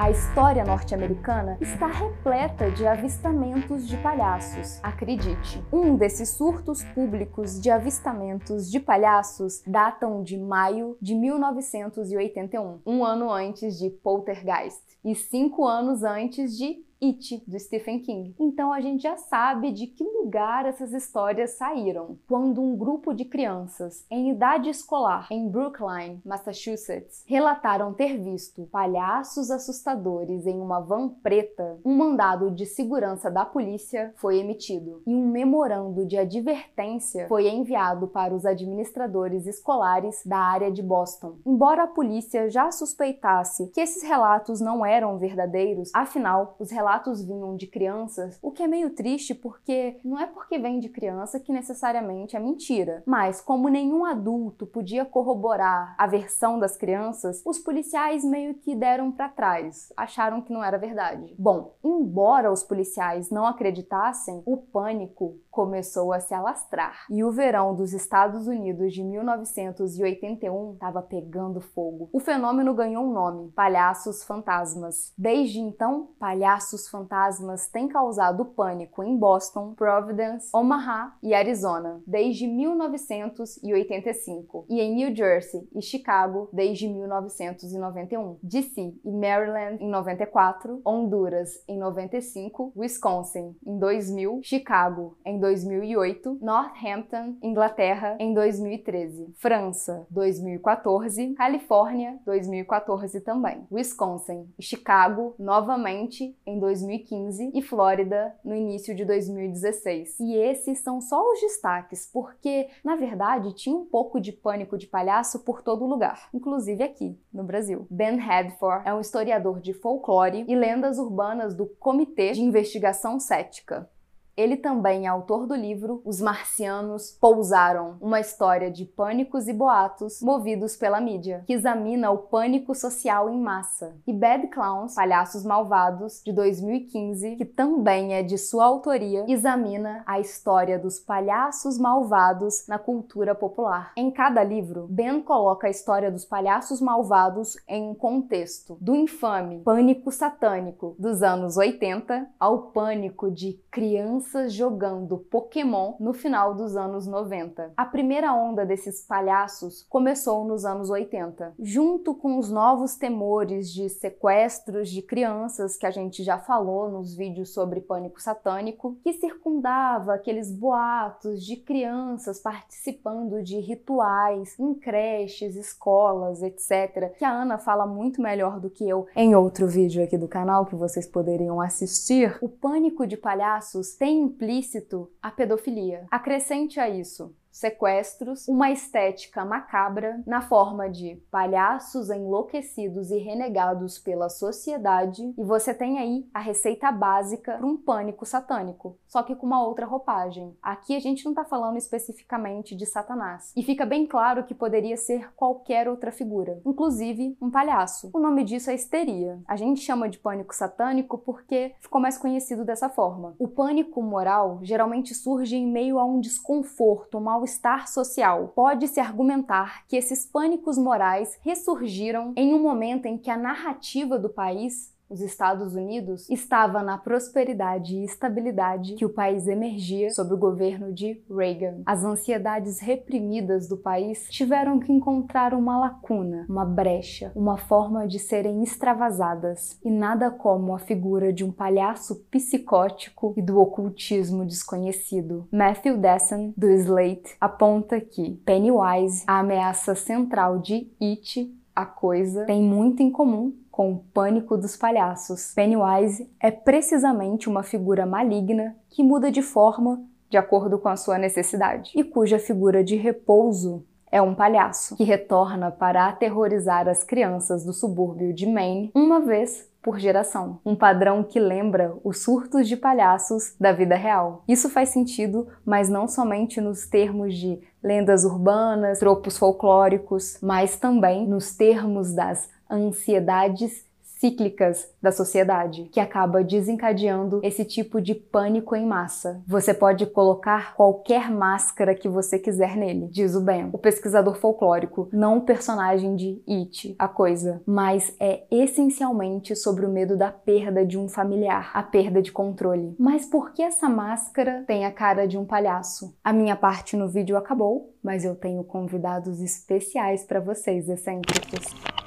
A história norte-americana está repleta de avistamentos de palhaços. Acredite, um desses surtos públicos de avistamentos de palhaços datam de maio de 1981, um ano antes de Poltergeist e cinco anos antes de It, do Stephen King. Então a gente já sabe de que lugar essas histórias saíram. Quando um grupo de crianças em idade escolar em Brookline, Massachusetts, relataram ter visto palhaços assustadores em uma van preta, um mandado de segurança da polícia foi emitido e um memorando de advertência foi enviado para os administradores escolares da área de Boston. Embora a polícia já suspeitasse que esses relatos não eram verdadeiros, afinal, os relatos relatos vinham de crianças, o que é meio triste porque não é porque vem de criança que necessariamente é mentira. Mas, como nenhum adulto podia corroborar a versão das crianças, os policiais meio que deram para trás, acharam que não era verdade. Bom, embora os policiais não acreditassem, o pânico começou a se alastrar e o verão dos Estados Unidos de 1981 estava pegando fogo. O fenômeno ganhou um nome: palhaços fantasmas. Desde então, palhaços dos fantasmas tem causado pânico em Boston, Providence, Omaha e Arizona desde 1985 e em New Jersey e Chicago desde 1991, DC e Maryland em 94, Honduras em 95, Wisconsin em 2000, Chicago em 2008, Northampton, Inglaterra em 2013, França 2014, Califórnia 2014 também, Wisconsin e Chicago novamente em 2014 2015 e Flórida no início de 2016. E esses são só os destaques, porque na verdade tinha um pouco de pânico de palhaço por todo lugar, inclusive aqui no Brasil. Ben Hadford é um historiador de folclore e lendas urbanas do Comitê de Investigação Cética. Ele também é autor do livro Os Marcianos Pousaram, uma história de pânicos e boatos movidos pela mídia, que examina o pânico social em massa. E Bad Clowns, Palhaços Malvados, de 2015, que também é de sua autoria, examina a história dos palhaços malvados na cultura popular. Em cada livro, Ben coloca a história dos palhaços malvados em um contexto, do infame pânico satânico dos anos 80 ao pânico de crianças crianças jogando Pokémon no final dos anos 90. A primeira onda desses palhaços começou nos anos 80, junto com os novos temores de sequestros de crianças que a gente já falou nos vídeos sobre pânico satânico, que circundava aqueles boatos de crianças participando de rituais em creches, escolas, etc, que a Ana fala muito melhor do que eu em outro vídeo aqui do canal que vocês poderiam assistir. O pânico de palhaços tem implícito a pedofilia. Acrescente a isso sequestros, uma estética macabra na forma de palhaços enlouquecidos e renegados pela sociedade, e você tem aí a receita básica para um pânico satânico, só que com uma outra roupagem. Aqui a gente não está falando especificamente de Satanás, e fica bem claro que poderia ser qualquer outra figura, inclusive um palhaço. O nome disso é histeria. A gente chama de pânico satânico porque ficou mais conhecido dessa forma. O pânico moral geralmente surge em meio a um desconforto, uma mal-estar social. Pode-se argumentar que esses pânicos morais ressurgiram em um momento em que a narrativa do país os Estados Unidos, estava na prosperidade e estabilidade que o país emergia sob o governo de Reagan. As ansiedades reprimidas do país tiveram que encontrar uma lacuna, uma brecha, uma forma de serem extravasadas, e nada como a figura de um palhaço psicótico e do ocultismo desconhecido. Matthew Desson, do Slate, aponta que Pennywise, a ameaça central de It, a coisa, tem muito em comum com o pânico dos palhaços. Pennywise é precisamente uma figura maligna que muda de forma de acordo com a sua necessidade e cuja figura de repouso é um palhaço que retorna para aterrorizar as crianças do subúrbio de Maine uma vez por geração, um padrão que lembra os surtos de palhaços da vida real. Isso faz sentido, mas não somente nos termos de lendas urbanas, tropos folclóricos, mas também nos termos das ansiedades cíclicas da sociedade, que acaba desencadeando esse tipo de pânico em massa. Você pode colocar qualquer máscara que você quiser nele, diz o Ben, o pesquisador folclórico, não o personagem de It, a coisa, mas é essencialmente sobre o medo da perda de um familiar, a perda de controle. Mas por que essa máscara tem a cara de um palhaço? A minha parte no vídeo acabou, mas eu tenho convidados especiais para vocês, excêntricos.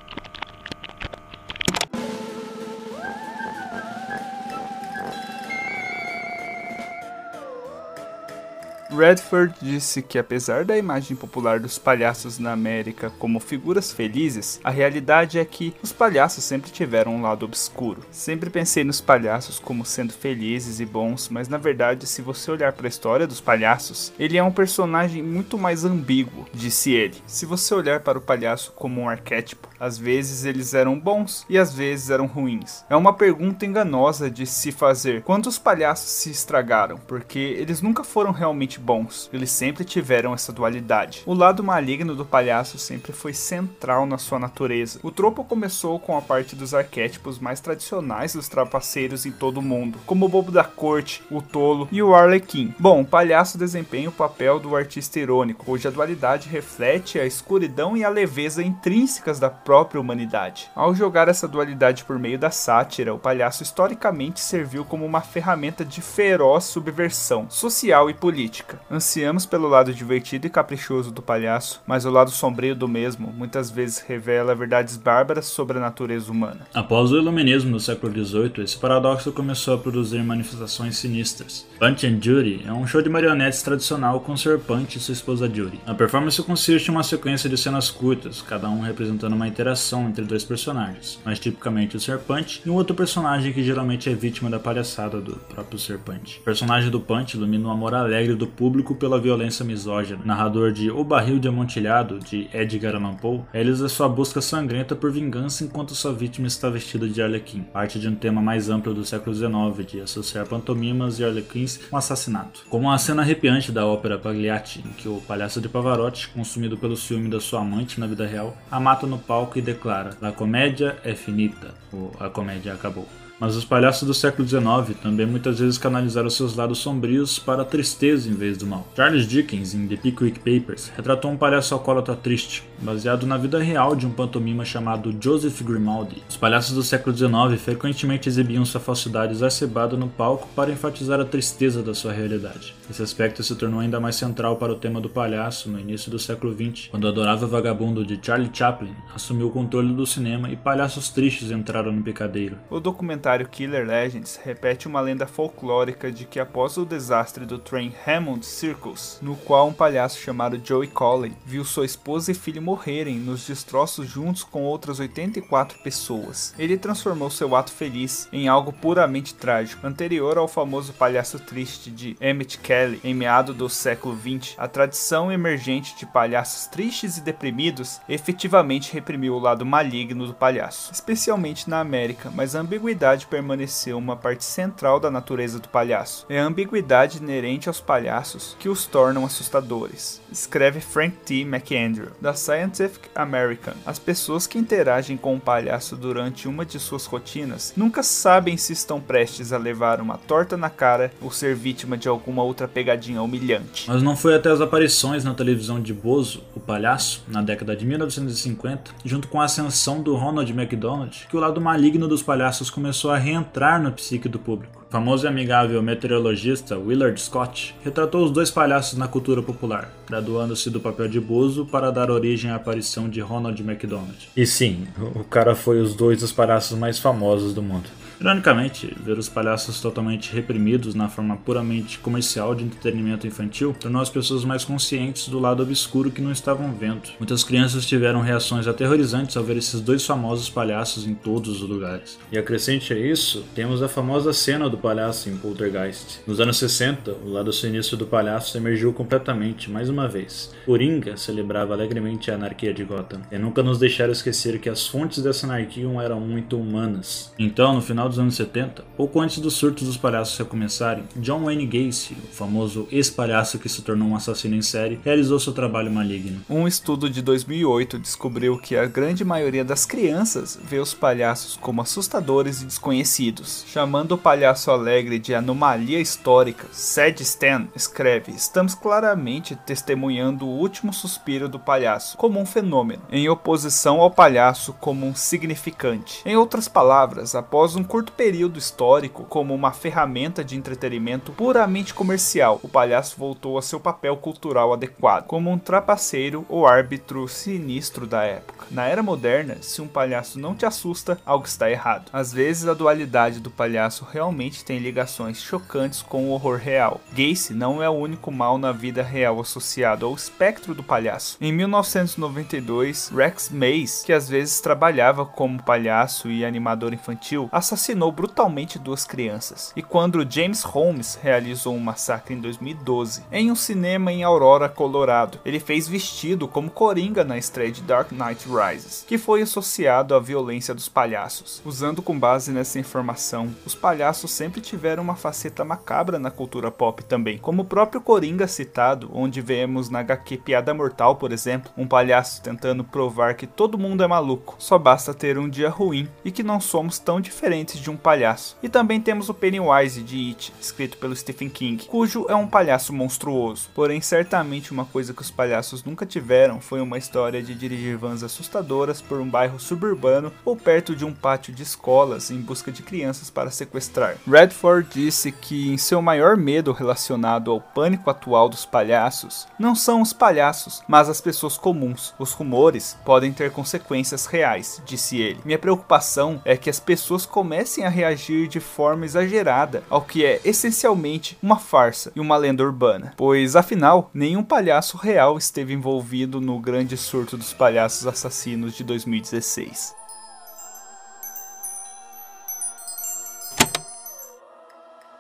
Redford disse que, apesar da imagem popular dos palhaços na América como figuras felizes, a realidade é que os palhaços sempre tiveram um lado obscuro. Sempre pensei nos palhaços como sendo felizes e bons, mas na verdade, se você olhar para a história dos palhaços, ele é um personagem muito mais ambíguo, disse ele. Se você olhar para o palhaço como um arquétipo, às vezes eles eram bons e às vezes eram ruins. É uma pergunta enganosa de se fazer. Quantos palhaços se estragaram? Porque eles nunca foram realmente bons. Eles sempre tiveram essa dualidade. O lado maligno do palhaço sempre foi central na sua natureza. O tropo começou com a parte dos arquétipos mais tradicionais dos trapaceiros em todo o mundo, como o bobo da corte, o tolo e o arlequim. Bom, o palhaço desempenha o papel do artista irônico, cuja dualidade reflete a escuridão e a leveza intrínsecas da própria humanidade. Ao jogar essa dualidade por meio da sátira, o palhaço historicamente serviu como uma ferramenta de feroz subversão social e política. Ansiamos pelo lado divertido e caprichoso do palhaço, mas o lado sombrio do mesmo muitas vezes revela verdades bárbaras sobre a natureza humana. Após o iluminismo no século XVIII, esse paradoxo começou a produzir manifestações sinistras. Punch and Judy é um show de marionetes tradicional com Sr. Punch e sua esposa Judy. A performance consiste em uma sequência de cenas curtas, cada um representando uma interação entre dois personagens, mais tipicamente o Sr. Punch e um outro personagem que geralmente é vítima da palhaçada do próprio Sr. Punch. O personagem do Punch ilumina o amor alegre do público pela violência misógina. Narrador de O Barril de Amontilhado, de Edgar Allan Poe, realiza sua busca sangrenta por vingança enquanto sua vítima está vestida de Arlequim, parte de um tema mais amplo do século XIX, de associar pantomimas e arlequins com assassinato. Como a cena arrepiante da ópera Pagliatti, em que o palhaço de Pavarotti, consumido pelo ciúme da sua amante na vida real, a mata no palco e declara La comédia é finita, ou a comédia acabou. Mas os palhaços do século XIX também muitas vezes canalizaram seus lados sombrios para a tristeza em vez do mal. Charles Dickens, em The Pickwick Papers, retratou um palhaço alcoólatra triste, baseado na vida real de um pantomima chamado Joseph Grimaldi. Os palhaços do século XIX frequentemente exibiam sua falsidade exacerbada no palco para enfatizar a tristeza da sua realidade. Esse aspecto se tornou ainda mais central para o tema do palhaço no início do século XX, quando o adorável vagabundo de Charlie Chaplin assumiu o controle do cinema e palhaços tristes entraram no picadeiro. O documentário Killer Legends repete uma lenda folclórica de que após o desastre do trem Hammond Circus, no qual um palhaço chamado Joey Colley viu sua esposa e filho morrerem nos destroços juntos com outras 84 pessoas, ele transformou seu ato feliz em algo puramente trágico. Anterior ao famoso palhaço triste de Emmett Kelly, em meado do século XX, a tradição emergente de palhaços tristes e deprimidos efetivamente reprimiu o lado maligno do palhaço, especialmente na América, mas a ambiguidade permaneceu uma parte central da natureza do palhaço. É a ambiguidade inerente aos palhaços que os tornam assustadores. Escreve Frank T. McAndrew, da Scientific American. As pessoas que interagem com o palhaço durante uma de suas rotinas nunca sabem se estão prestes a levar uma torta na cara ou ser vítima de alguma outra pegadinha humilhante. Mas não foi até as aparições na televisão de Bozo, o palhaço, na década de 1950, junto com a ascensão do Ronald McDonald, que o lado maligno dos palhaços começou a reentrar no psique do público. O famoso e amigável meteorologista Willard Scott retratou os dois palhaços na cultura popular, graduando-se do papel de Bozo para dar origem à aparição de Ronald McDonald. E sim, o cara foi os dois dos palhaços mais famosos do mundo. Ironicamente, ver os palhaços totalmente reprimidos na forma puramente comercial de entretenimento infantil tornou as pessoas mais conscientes do lado obscuro que não estavam vendo. Muitas crianças tiveram reações aterrorizantes ao ver esses dois famosos palhaços em todos os lugares. E acrescente a isso, temos a famosa cena do palhaço em Poltergeist. Nos anos 60, o lado sinistro do palhaço emergiu completamente, mais uma vez. Coringa celebrava alegremente a anarquia de Gotham, e nunca nos deixaram esquecer que as fontes dessa anarquia eram muito humanas. Então, no final dos anos 70, pouco antes dos surtos dos palhaços recomeçarem, John Wayne Gacy, o famoso ex-palhaço que se tornou um assassino em série, realizou seu trabalho maligno. Um estudo de 2008 descobriu que a grande maioria das crianças vê os palhaços como assustadores e desconhecidos. Chamando o palhaço alegre de anomalia histórica, Sad Stan escreve: Estamos claramente testemunhando o último suspiro do palhaço como um fenômeno, em oposição ao palhaço como um significante. Em outras palavras, após um curto período histórico como uma ferramenta de entretenimento puramente comercial, o palhaço voltou a seu papel cultural adequado, como um trapaceiro ou árbitro sinistro da época. Na era moderna, se um palhaço não te assusta, algo está errado. Às vezes a dualidade do palhaço realmente tem ligações chocantes com o horror real. Gacy não é o único mal na vida real associado ao espectro do palhaço. Em 1992, Rex Mays, que às vezes trabalhava como palhaço e animador infantil, assassinou brutalmente duas crianças. E quando James Holmes realizou um massacre em 2012, em um cinema em Aurora, Colorado, ele fez vestido como Coringa na estreia de Dark Knight Rises, que foi associado à violência dos palhaços. Usando com base nessa informação, os palhaços sempre tiveram uma faceta macabra na cultura pop também, como o próprio Coringa citado, onde vemos na HQ Piada Mortal, por exemplo, um palhaço tentando provar que todo mundo é maluco, só basta ter um dia ruim e que não somos tão diferentes de um palhaço. E também temos o Pennywise de It, escrito pelo Stephen King, cujo é um palhaço monstruoso. Porém, certamente uma coisa que os palhaços nunca tiveram foi uma história de dirigir vans assustadoras por um bairro suburbano ou perto de um pátio de escolas em busca de crianças para sequestrar. Redford disse que em seu maior medo relacionado ao pânico atual dos palhaços não são os palhaços, mas as pessoas comuns. Os rumores podem ter consequências reais, disse ele. Minha preocupação é que as pessoas comecem a reagir de forma exagerada ao que é essencialmente uma farsa e uma lenda urbana, pois afinal nenhum palhaço real esteve envolvido no grande surto dos palhaços assassinos de 2016.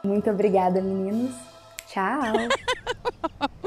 Muito obrigada, meninos. Tchau.